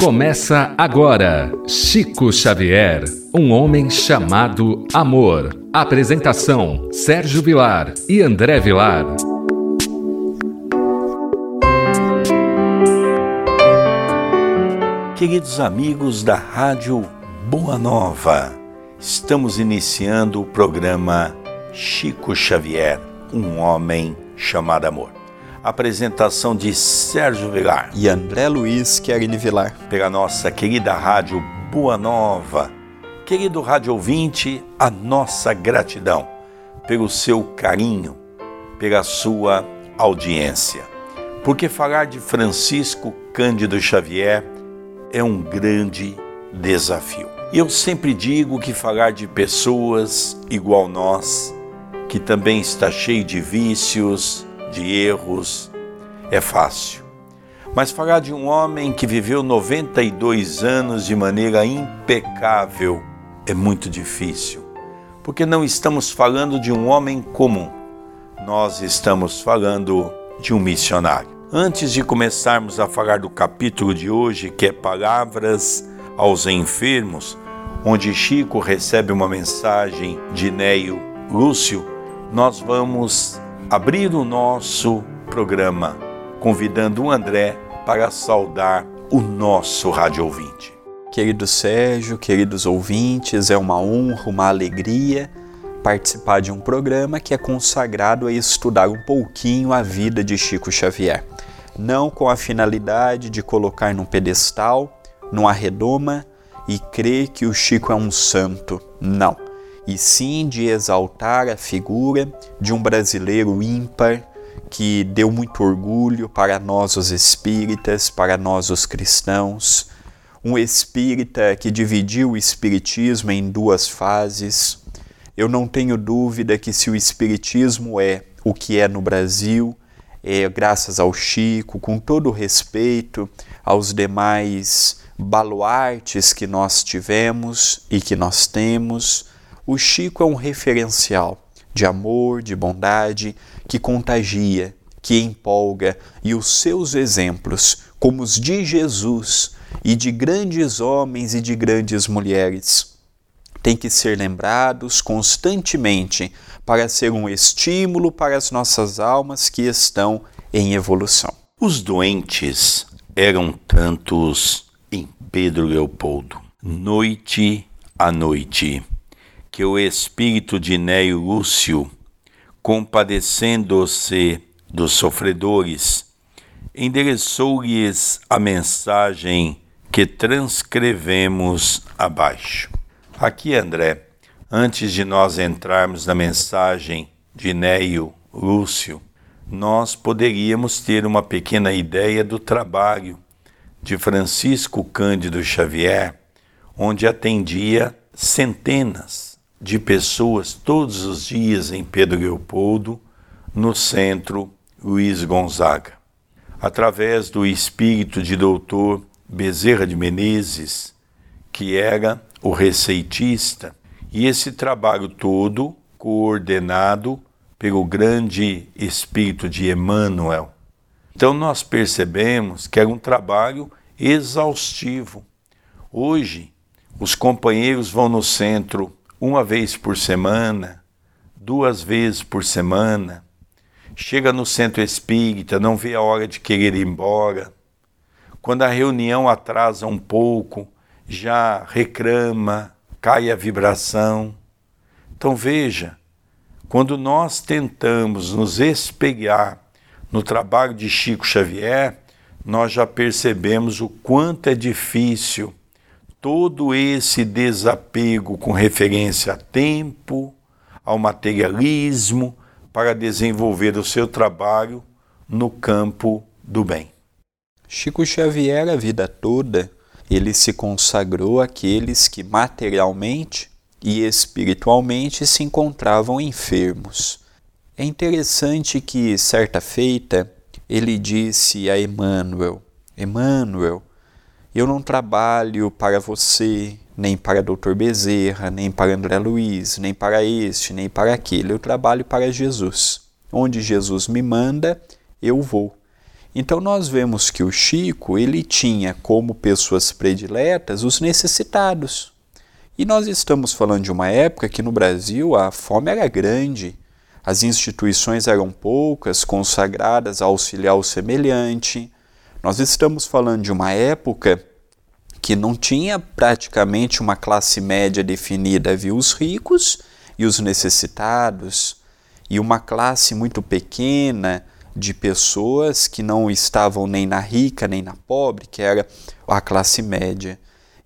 Começa agora Chico Xavier, um homem chamado amor. Apresentação: Sérgio Vilar e André Vilar. Queridos amigos da Rádio Boa Nova, estamos iniciando o programa Chico Xavier, um homem chamado amor. Apresentação de Sérgio Vilar e André Luiz Querini Vilar. Pela nossa querida Rádio Boa Nova. Querido rádio ouvinte, a nossa gratidão pelo seu carinho, pela sua audiência. Porque falar de Francisco Cândido Xavier é um grande desafio. Eu sempre digo que falar de pessoas igual nós, que também está cheio de vícios, de erros, é fácil. Mas falar de um homem que viveu 92 anos de maneira impecável é muito difícil, porque não estamos falando de um homem comum, nós estamos falando de um missionário. Antes de começarmos a falar do capítulo de hoje, que é Palavras aos Enfermos, onde Chico recebe uma mensagem de Neio Lúcio, nós vamos abrir o nosso programa convidando o André para saudar o nosso rádio ouvinte. Querido Sérgio, queridos ouvintes, é uma honra, uma alegria participar de um programa que é consagrado a estudar um pouquinho a vida de Chico Xavier. Não com a finalidade de colocar num pedestal, numa redoma e crer que o Chico é um santo. Não e sim de exaltar a figura de um brasileiro ímpar que deu muito orgulho para nós os espíritas, para nós os cristãos, um espírita que dividiu o espiritismo em duas fases. Eu não tenho dúvida que se o espiritismo é o que é no Brasil, é graças ao Chico, com todo o respeito aos demais baluartes que nós tivemos e que nós temos, o Chico é um referencial de amor, de bondade, que contagia, que empolga, e os seus exemplos, como os de Jesus e de grandes homens e de grandes mulheres, têm que ser lembrados constantemente para ser um estímulo para as nossas almas que estão em evolução. Os doentes eram tantos em Pedro Leopoldo, noite a noite que o espírito de Neio Lúcio, compadecendo-se dos sofredores, endereçou-lhes a mensagem que transcrevemos abaixo. Aqui, André, antes de nós entrarmos na mensagem de Neio Lúcio, nós poderíamos ter uma pequena ideia do trabalho de Francisco Cândido Xavier, onde atendia centenas de pessoas todos os dias em Pedro Leopoldo, no centro Luiz Gonzaga. Através do espírito de doutor Bezerra de Menezes, que era o receitista, e esse trabalho todo coordenado pelo grande espírito de Emmanuel. Então nós percebemos que era um trabalho exaustivo. Hoje, os companheiros vão no centro uma vez por semana, duas vezes por semana, chega no centro espírita, não vê a hora de querer ir embora. Quando a reunião atrasa um pouco, já reclama, cai a vibração. Então veja, quando nós tentamos nos espelhar no trabalho de Chico Xavier, nós já percebemos o quanto é difícil todo esse desapego com referência a tempo, ao materialismo, para desenvolver o seu trabalho no campo do bem. Chico Xavier, a vida toda, ele se consagrou àqueles que materialmente e espiritualmente se encontravam enfermos. É interessante que, certa feita, ele disse a Emmanuel: Emmanuel, eu não trabalho para você, nem para Dr. Bezerra, nem para André Luiz, nem para este, nem para aquele. Eu trabalho para Jesus. Onde Jesus me manda, eu vou. Então nós vemos que o Chico, ele tinha como pessoas prediletas os necessitados. E nós estamos falando de uma época que no Brasil a fome era grande, as instituições eram poucas, consagradas a auxiliar o semelhante. Nós estamos falando de uma época que não tinha praticamente uma classe média definida, havia os ricos e os necessitados, e uma classe muito pequena de pessoas que não estavam nem na rica nem na pobre, que era a classe média.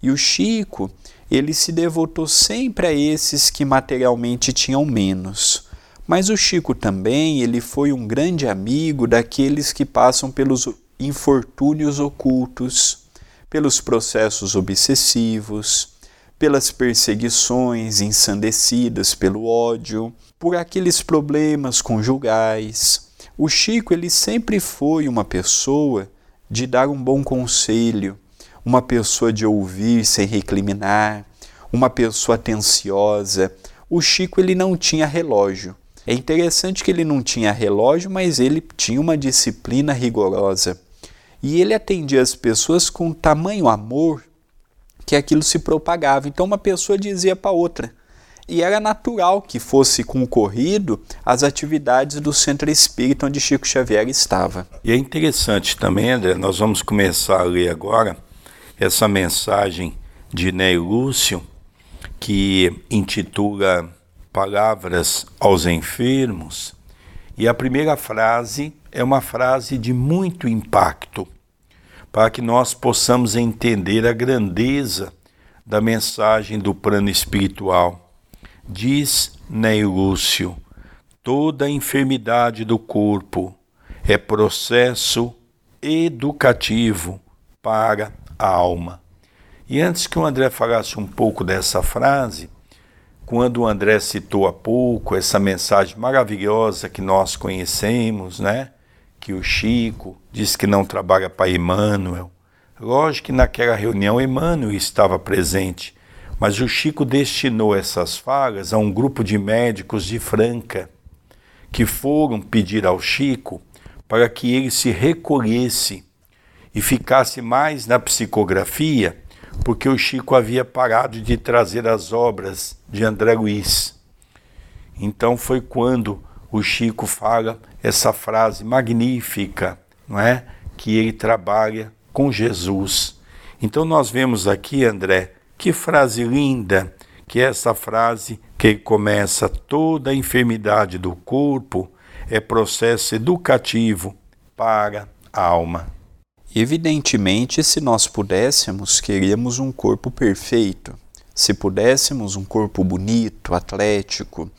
E o Chico, ele se devotou sempre a esses que materialmente tinham menos. Mas o Chico também, ele foi um grande amigo daqueles que passam pelos infortúnios ocultos, pelos processos obsessivos, pelas perseguições ensandecidas pelo ódio, por aqueles problemas conjugais. O Chico ele sempre foi uma pessoa de dar um bom conselho, uma pessoa de ouvir sem recriminar, uma pessoa atenciosa. O Chico ele não tinha relógio. É interessante que ele não tinha relógio, mas ele tinha uma disciplina rigorosa. E ele atendia as pessoas com tamanho amor que aquilo se propagava. Então uma pessoa dizia para outra. E era natural que fosse concorrido às atividades do centro espírita onde Chico Xavier estava. E é interessante também, André, nós vamos começar a ler agora essa mensagem de Ney Lúcio, que intitula Palavras aos Enfermos. E a primeira frase é uma frase de muito impacto para que nós possamos entender a grandeza da mensagem do plano espiritual. Diz Ney Lúcio: toda enfermidade do corpo é processo educativo para a alma. E antes que o André falasse um pouco dessa frase, quando o André citou há pouco essa mensagem maravilhosa que nós conhecemos, né? que o Chico disse que não trabalha para Emmanuel. Lógico que naquela reunião Emmanuel estava presente, mas o Chico destinou essas falas a um grupo de médicos de Franca, que foram pedir ao Chico para que ele se recolhesse e ficasse mais na psicografia, porque o Chico havia parado de trazer as obras de André Luiz. Então foi quando o Chico fala essa frase magnífica, não é? Que ele trabalha com Jesus. Então nós vemos aqui, André, que frase linda, que é essa frase que começa toda a enfermidade do corpo é processo educativo para a alma. Evidentemente, se nós pudéssemos, queríamos um corpo perfeito. Se pudéssemos um corpo bonito, atlético,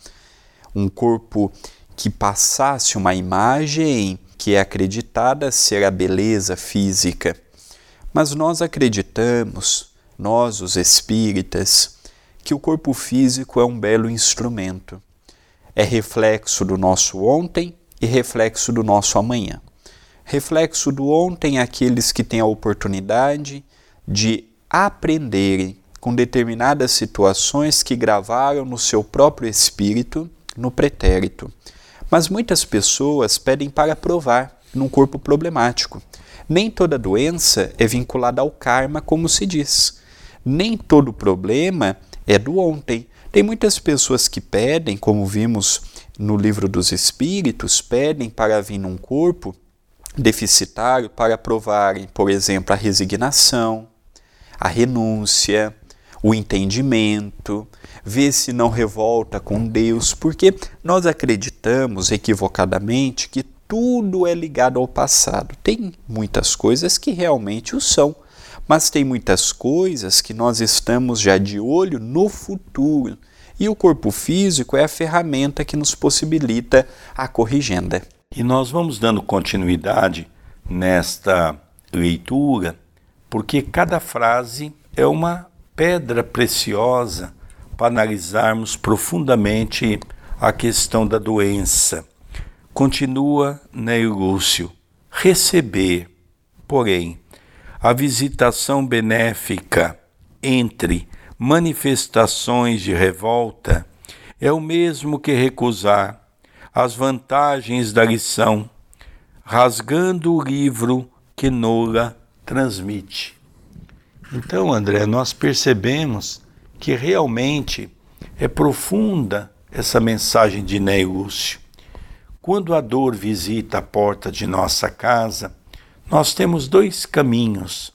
um corpo que passasse uma imagem que é acreditada ser a beleza física. Mas nós acreditamos, nós os espíritas, que o corpo físico é um belo instrumento. É reflexo do nosso ontem e reflexo do nosso amanhã. Reflexo do ontem aqueles que têm a oportunidade de aprenderem com determinadas situações que gravaram no seu próprio espírito no pretérito. Mas muitas pessoas pedem para provar num corpo problemático. Nem toda doença é vinculada ao karma, como se diz. Nem todo problema é do ontem. Tem muitas pessoas que pedem, como vimos no livro dos Espíritos, pedem para vir num corpo deficitário para provarem, por exemplo, a resignação, a renúncia, o entendimento, ver se não revolta com Deus, porque nós acreditamos equivocadamente que tudo é ligado ao passado. Tem muitas coisas que realmente o são, mas tem muitas coisas que nós estamos já de olho no futuro. E o corpo físico é a ferramenta que nos possibilita a corrigenda. E nós vamos dando continuidade nesta leitura, porque cada frase é uma pedra preciosa para analisarmos profundamente a questão da doença. Continua Neil Lúcio, receber, porém, a visitação benéfica entre manifestações de revolta é o mesmo que recusar as vantagens da lição, rasgando o livro que Nola transmite. Então, André, nós percebemos que realmente é profunda essa mensagem de Ney Lúcio. Quando a dor visita a porta de nossa casa, nós temos dois caminhos.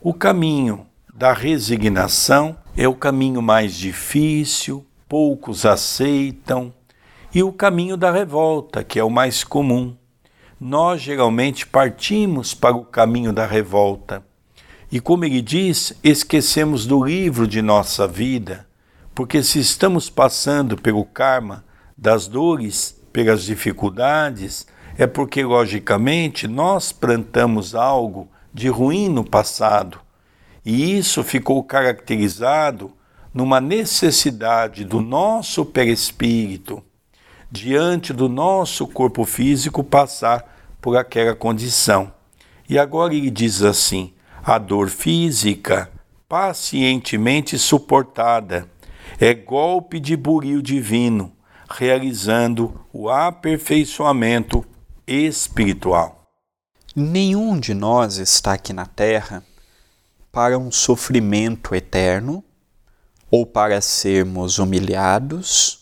O caminho da resignação é o caminho mais difícil, poucos aceitam, e o caminho da revolta, que é o mais comum. Nós geralmente partimos para o caminho da revolta. E como ele diz, esquecemos do livro de nossa vida, porque se estamos passando pelo karma das dores, pelas dificuldades, é porque, logicamente, nós plantamos algo de ruim no passado. E isso ficou caracterizado numa necessidade do nosso perispírito, diante do nosso corpo físico, passar por aquela condição. E agora ele diz assim: a dor física, pacientemente suportada, é golpe de buril divino, realizando o aperfeiçoamento espiritual. Nenhum de nós está aqui na Terra para um sofrimento eterno ou para sermos humilhados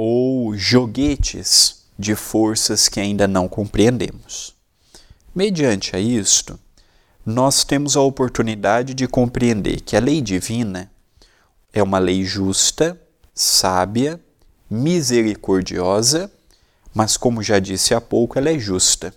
ou joguetes de forças que ainda não compreendemos. Mediante a isto, nós temos a oportunidade de compreender que a lei divina é uma lei justa, sábia, misericordiosa, mas como já disse há pouco, ela é justa.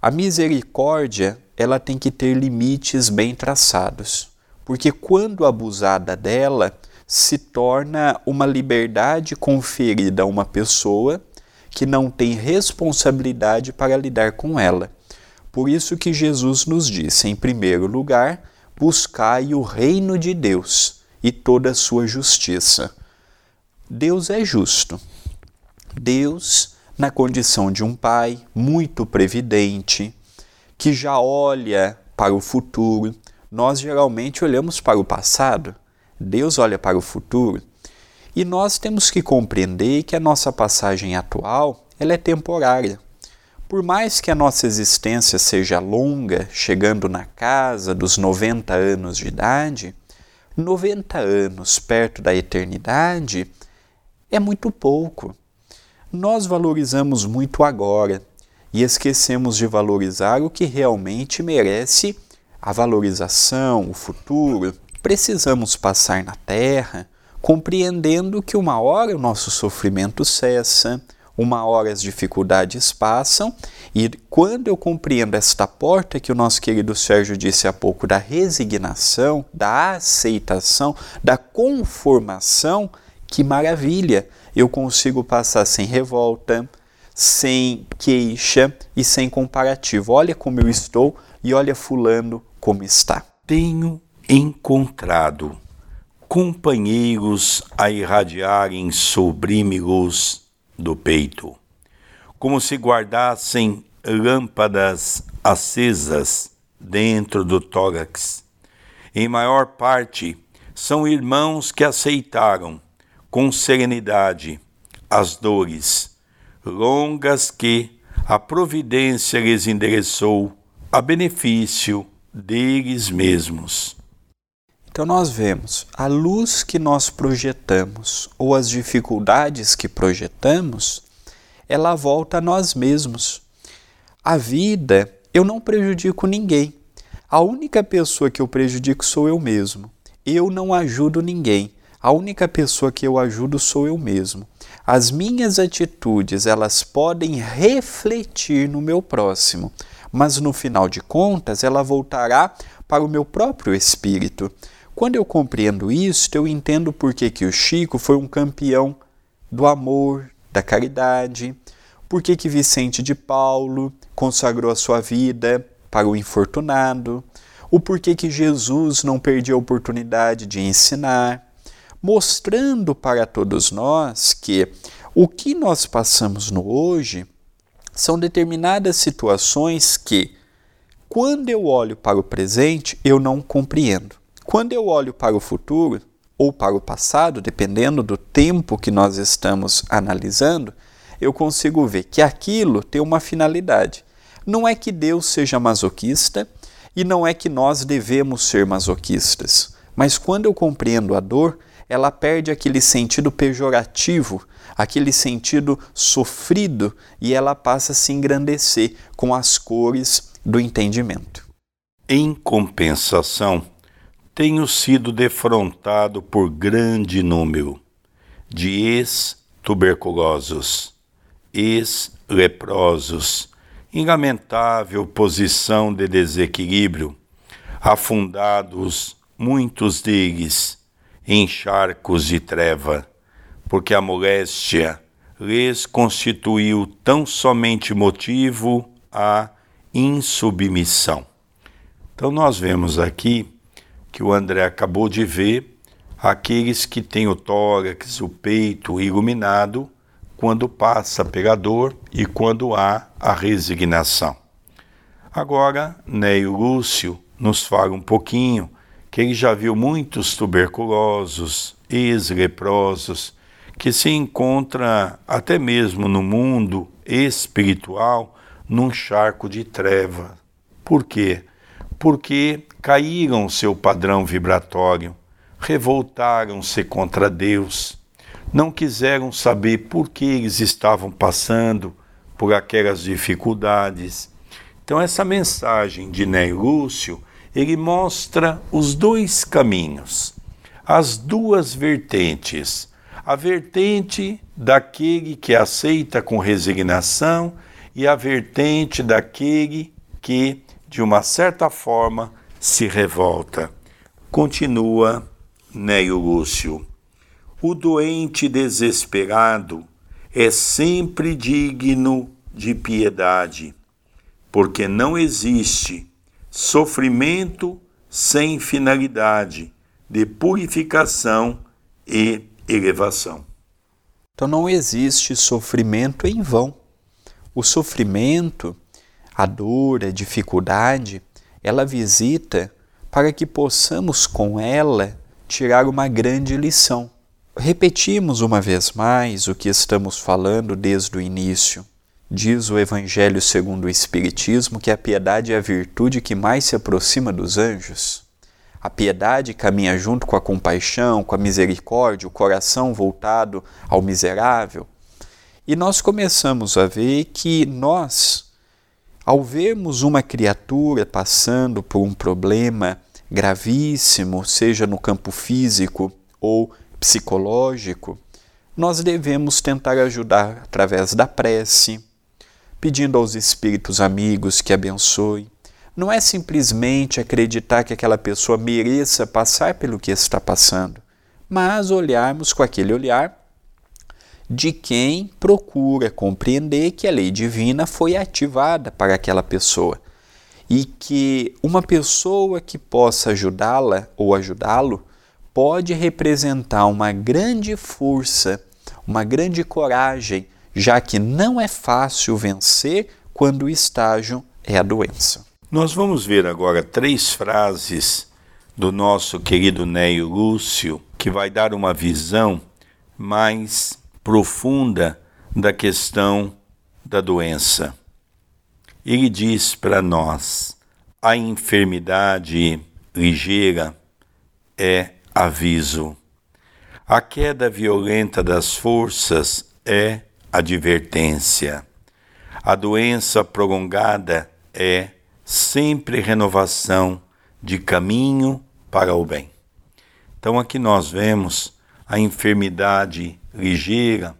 A misericórdia, ela tem que ter limites bem traçados, porque quando abusada dela, se torna uma liberdade conferida a uma pessoa que não tem responsabilidade para lidar com ela. Por isso que Jesus nos disse, em primeiro lugar, buscai o reino de Deus e toda a sua justiça. Deus é justo. Deus, na condição de um pai muito previdente, que já olha para o futuro, nós geralmente olhamos para o passado, Deus olha para o futuro. E nós temos que compreender que a nossa passagem atual ela é temporária. Por mais que a nossa existência seja longa, chegando na casa dos 90 anos de idade, 90 anos perto da eternidade é muito pouco. Nós valorizamos muito agora e esquecemos de valorizar o que realmente merece a valorização, o futuro. Precisamos passar na Terra compreendendo que uma hora o nosso sofrimento cessa, uma hora as dificuldades passam, e quando eu compreendo esta porta que o nosso querido Sérgio disse há pouco, da resignação, da aceitação, da conformação, que maravilha! Eu consigo passar sem revolta, sem queixa e sem comparativo. Olha como eu estou e olha Fulano como está. Tenho encontrado companheiros a irradiarem sublime luz do peito, como se guardassem lâmpadas acesas dentro do tórax. Em maior parte, são irmãos que aceitaram com serenidade as dores longas que a providência lhes endereçou a benefício deles mesmos. Então, nós vemos a luz que nós projetamos ou as dificuldades que projetamos, ela volta a nós mesmos. A vida, eu não prejudico ninguém. A única pessoa que eu prejudico sou eu mesmo. Eu não ajudo ninguém. A única pessoa que eu ajudo sou eu mesmo. As minhas atitudes, elas podem refletir no meu próximo, mas no final de contas, ela voltará para o meu próprio espírito. Quando eu compreendo isso, eu entendo por que, que o Chico foi um campeão do amor, da caridade, por que, que Vicente de Paulo consagrou a sua vida para o infortunado, o porquê que Jesus não perdia a oportunidade de ensinar, mostrando para todos nós que o que nós passamos no hoje são determinadas situações que, quando eu olho para o presente, eu não compreendo. Quando eu olho para o futuro ou para o passado, dependendo do tempo que nós estamos analisando, eu consigo ver que aquilo tem uma finalidade. Não é que Deus seja masoquista e não é que nós devemos ser masoquistas, mas quando eu compreendo a dor, ela perde aquele sentido pejorativo, aquele sentido sofrido e ela passa a se engrandecer com as cores do entendimento. Em compensação, tenho sido defrontado por grande número de ex-tuberculosos, ex-leprosos, em lamentável posição de desequilíbrio, afundados muitos deles em charcos de treva, porque a moléstia lhes constituiu tão somente motivo à insubmissão. Então nós vemos aqui que o André acabou de ver aqueles que têm o tórax, o peito iluminado quando passa pela dor e quando há a resignação. Agora, Neio Lúcio nos fala um pouquinho que ele já viu muitos tuberculosos, ex-leprosos, que se encontra até mesmo no mundo espiritual num charco de treva. Por quê? Porque caíram seu padrão vibratório, revoltaram-se contra Deus, não quiseram saber por que eles estavam passando por aquelas dificuldades. Então essa mensagem de Ney Lúcio ele mostra os dois caminhos, as duas vertentes. A vertente daquele que aceita com resignação e a vertente daquele que, de uma certa forma, se revolta. Continua Neio Lúcio. O doente desesperado é sempre digno de piedade, porque não existe sofrimento sem finalidade de purificação e elevação. Então não existe sofrimento em vão. O sofrimento, a dor, a dificuldade, ela visita para que possamos com ela tirar uma grande lição. Repetimos uma vez mais o que estamos falando desde o início. Diz o Evangelho segundo o Espiritismo que a piedade é a virtude que mais se aproxima dos anjos. A piedade caminha junto com a compaixão, com a misericórdia, o coração voltado ao miserável. E nós começamos a ver que nós, ao vermos uma criatura passando por um problema gravíssimo, seja no campo físico ou psicológico, nós devemos tentar ajudar através da prece, pedindo aos espíritos amigos que abençoem. Não é simplesmente acreditar que aquela pessoa mereça passar pelo que está passando, mas olharmos com aquele olhar de quem procura compreender que a lei divina foi ativada para aquela pessoa e que uma pessoa que possa ajudá-la ou ajudá-lo pode representar uma grande força, uma grande coragem já que não é fácil vencer quando o estágio é a doença. Nós vamos ver agora três frases do nosso querido Neio Lúcio, que vai dar uma visão mais profunda da questão da doença. Ele diz para nós: a enfermidade ligeira é aviso. A queda violenta das forças é advertência. A doença prolongada é sempre renovação de caminho para o bem. Então aqui nós vemos a enfermidade ligeira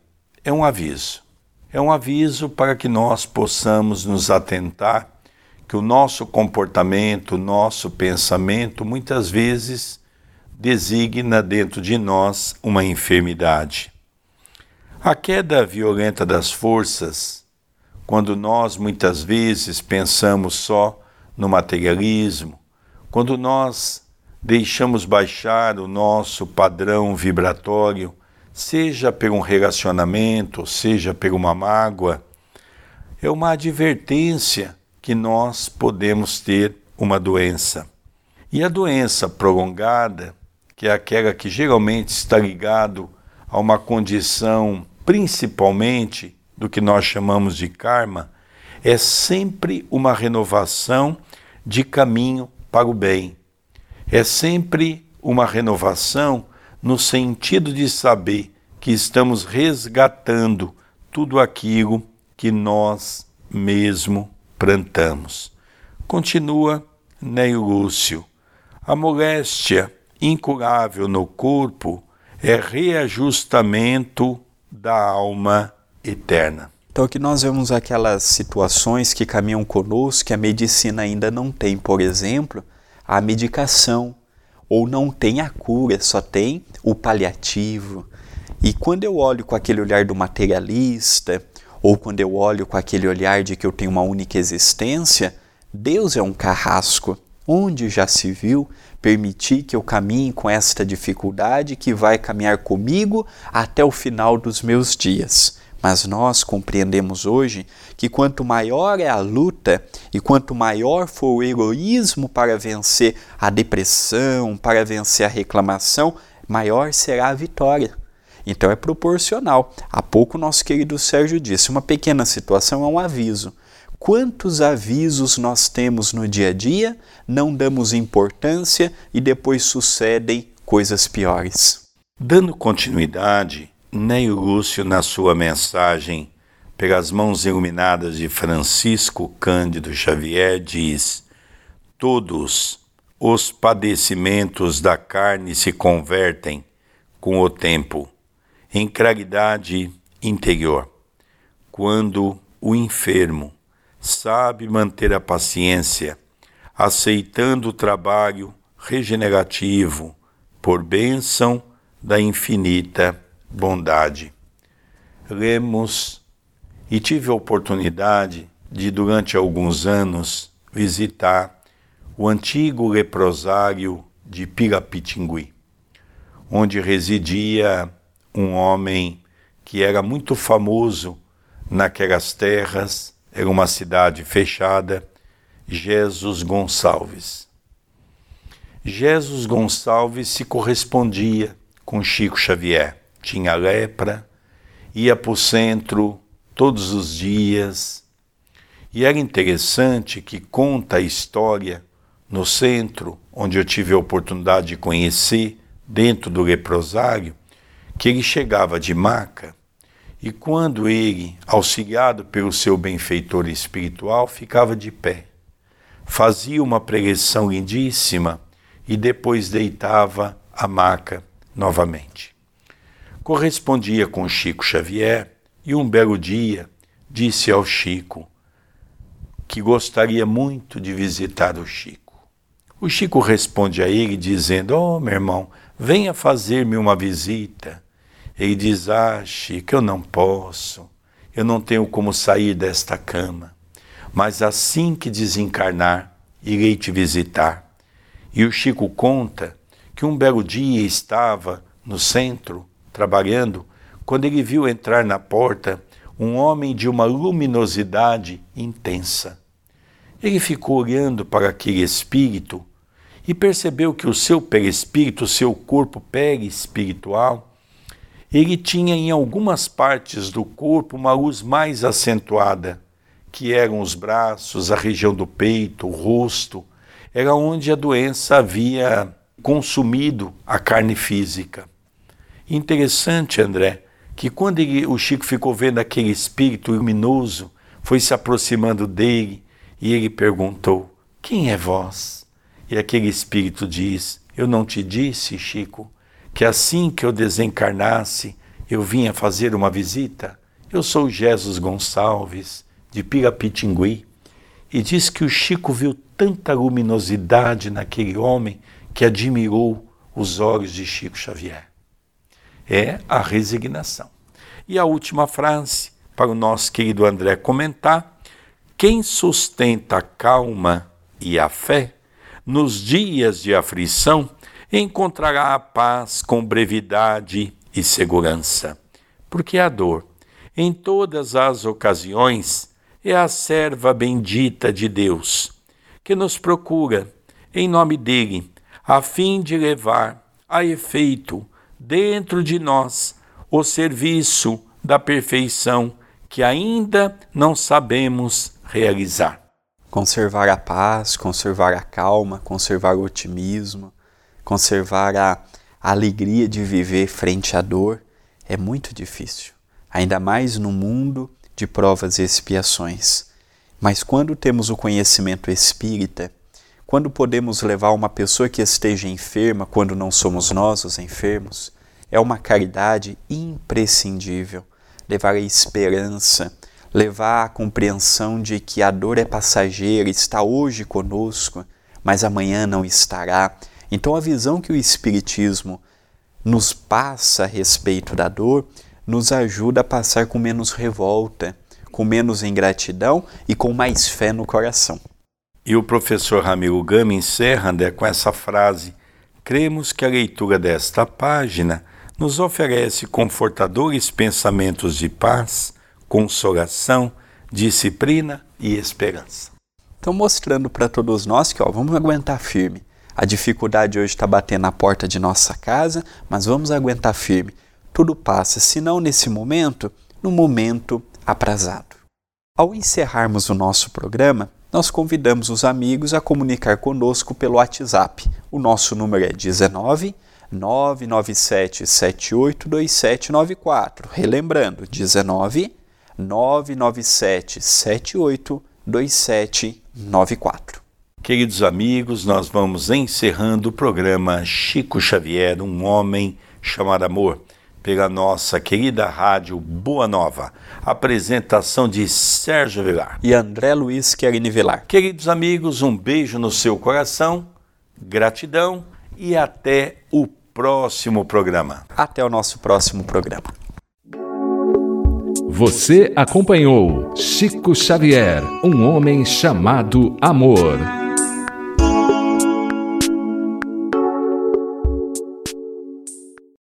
é um aviso. É um aviso para que nós possamos nos atentar que o nosso comportamento, o nosso pensamento muitas vezes designa dentro de nós uma enfermidade. A queda violenta das forças, quando nós muitas vezes pensamos só no materialismo, quando nós deixamos baixar o nosso padrão vibratório, seja por um relacionamento, seja por uma mágoa, é uma advertência que nós podemos ter uma doença. E a doença prolongada, que é aquela que geralmente está ligado a uma condição principalmente do que nós chamamos de karma, é sempre uma renovação de caminho para o bem. É sempre uma renovação no sentido de saber que estamos resgatando tudo aquilo que nós mesmo plantamos. Continua Neio Lúcio. A moléstia incurável no corpo é reajustamento da alma eterna. Então aqui nós vemos aquelas situações que caminham conosco que a medicina ainda não tem, por exemplo, a medicação, ou não tem a cura, só tem o paliativo. E quando eu olho com aquele olhar do materialista, ou quando eu olho com aquele olhar de que eu tenho uma única existência, Deus é um carrasco. Onde já se viu permitir que eu caminhe com esta dificuldade que vai caminhar comigo até o final dos meus dias? Mas nós compreendemos hoje que quanto maior é a luta e quanto maior for o heroísmo para vencer a depressão, para vencer a reclamação, maior será a vitória. Então é proporcional. Há pouco nosso querido Sérgio disse: uma pequena situação é um aviso. Quantos avisos nós temos no dia a dia, não damos importância e depois sucedem coisas piores. Dando continuidade, Neio Lúcio, na sua mensagem pelas mãos iluminadas de Francisco Cândido Xavier, diz: Todos os padecimentos da carne se convertem com o tempo em claridade interior, quando o enfermo sabe manter a paciência, aceitando o trabalho regenerativo por bênção da infinita bondade. Lemos e tive a oportunidade de, durante alguns anos, visitar o antigo leprosário de Pirapitingui, onde residia um homem que era muito famoso naquelas terras era uma cidade fechada, Jesus Gonçalves. Jesus Gonçalves se correspondia com Chico Xavier. Tinha lepra, ia para o centro todos os dias. E era interessante que conta a história no centro, onde eu tive a oportunidade de conhecer, dentro do leprosário, que ele chegava de maca e quando ele, auxiliado pelo seu benfeitor espiritual, ficava de pé, fazia uma pregação lindíssima e depois deitava a maca novamente. Correspondia com Chico Xavier e um belo dia disse ao Chico que gostaria muito de visitar o Chico. O Chico responde a ele dizendo: Oh, meu irmão, venha fazer-me uma visita. Ele diz: Ah, Chico, eu não posso, eu não tenho como sair desta cama, mas assim que desencarnar, irei te visitar. E o Chico conta que um belo dia estava no centro, trabalhando, quando ele viu entrar na porta um homem de uma luminosidade intensa. Ele ficou olhando para aquele espírito e percebeu que o seu perispírito, o seu corpo perispiritual, ele tinha em algumas partes do corpo uma luz mais acentuada, que eram os braços, a região do peito, o rosto, era onde a doença havia consumido a carne física. Interessante, André, que quando ele, o Chico ficou vendo aquele espírito luminoso, foi se aproximando dele e ele perguntou: Quem é vós? E aquele espírito diz: Eu não te disse, Chico, que assim que eu desencarnasse, eu vinha fazer uma visita. Eu sou Jesus Gonçalves, de Pirapitingui, e diz que o Chico viu tanta luminosidade naquele homem que admirou os olhos de Chico Xavier. É a resignação. E a última frase, para o nosso querido André comentar: quem sustenta a calma e a fé nos dias de aflição encontrará a paz com brevidade e segurança, porque a dor, em todas as ocasiões, é a serva bendita de Deus, que nos procura, em nome dele, a fim de levar a efeito dentro de nós o serviço da perfeição que ainda não sabemos realizar. Conservar a paz, conservar a calma, conservar o otimismo, conservar a alegria de viver frente à dor é muito difícil, ainda mais no mundo de provas e expiações. Mas quando temos o conhecimento espírita, quando podemos levar uma pessoa que esteja enferma, quando não somos nós os enfermos, é uma caridade imprescindível. Levar a esperança, levar a compreensão de que a dor é passageira, está hoje conosco, mas amanhã não estará. Então, a visão que o Espiritismo nos passa a respeito da dor nos ajuda a passar com menos revolta, com menos ingratidão e com mais fé no coração. E o professor Ramiro Gama encerra com essa frase: Cremos que a leitura desta página nos oferece confortadores pensamentos de paz, consolação, disciplina e esperança. Estão mostrando para todos nós que ó, vamos aguentar firme. A dificuldade hoje está batendo na porta de nossa casa, mas vamos aguentar firme. Tudo passa, se não nesse momento, no momento aprazado. Ao encerrarmos o nosso programa, nós convidamos os amigos a comunicar conosco pelo WhatsApp. O nosso número é 19 997 782794. Relembrando, 19 997 782794. Queridos amigos, nós vamos encerrando o programa Chico Xavier, um homem chamado amor, pela nossa querida rádio Boa Nova. Apresentação de Sérgio Vilar e André Luiz Querini Vilar. Queridos amigos, um beijo no seu coração, gratidão e até o próximo programa. Até o nosso próximo programa. Você acompanhou Chico Xavier, um homem chamado amor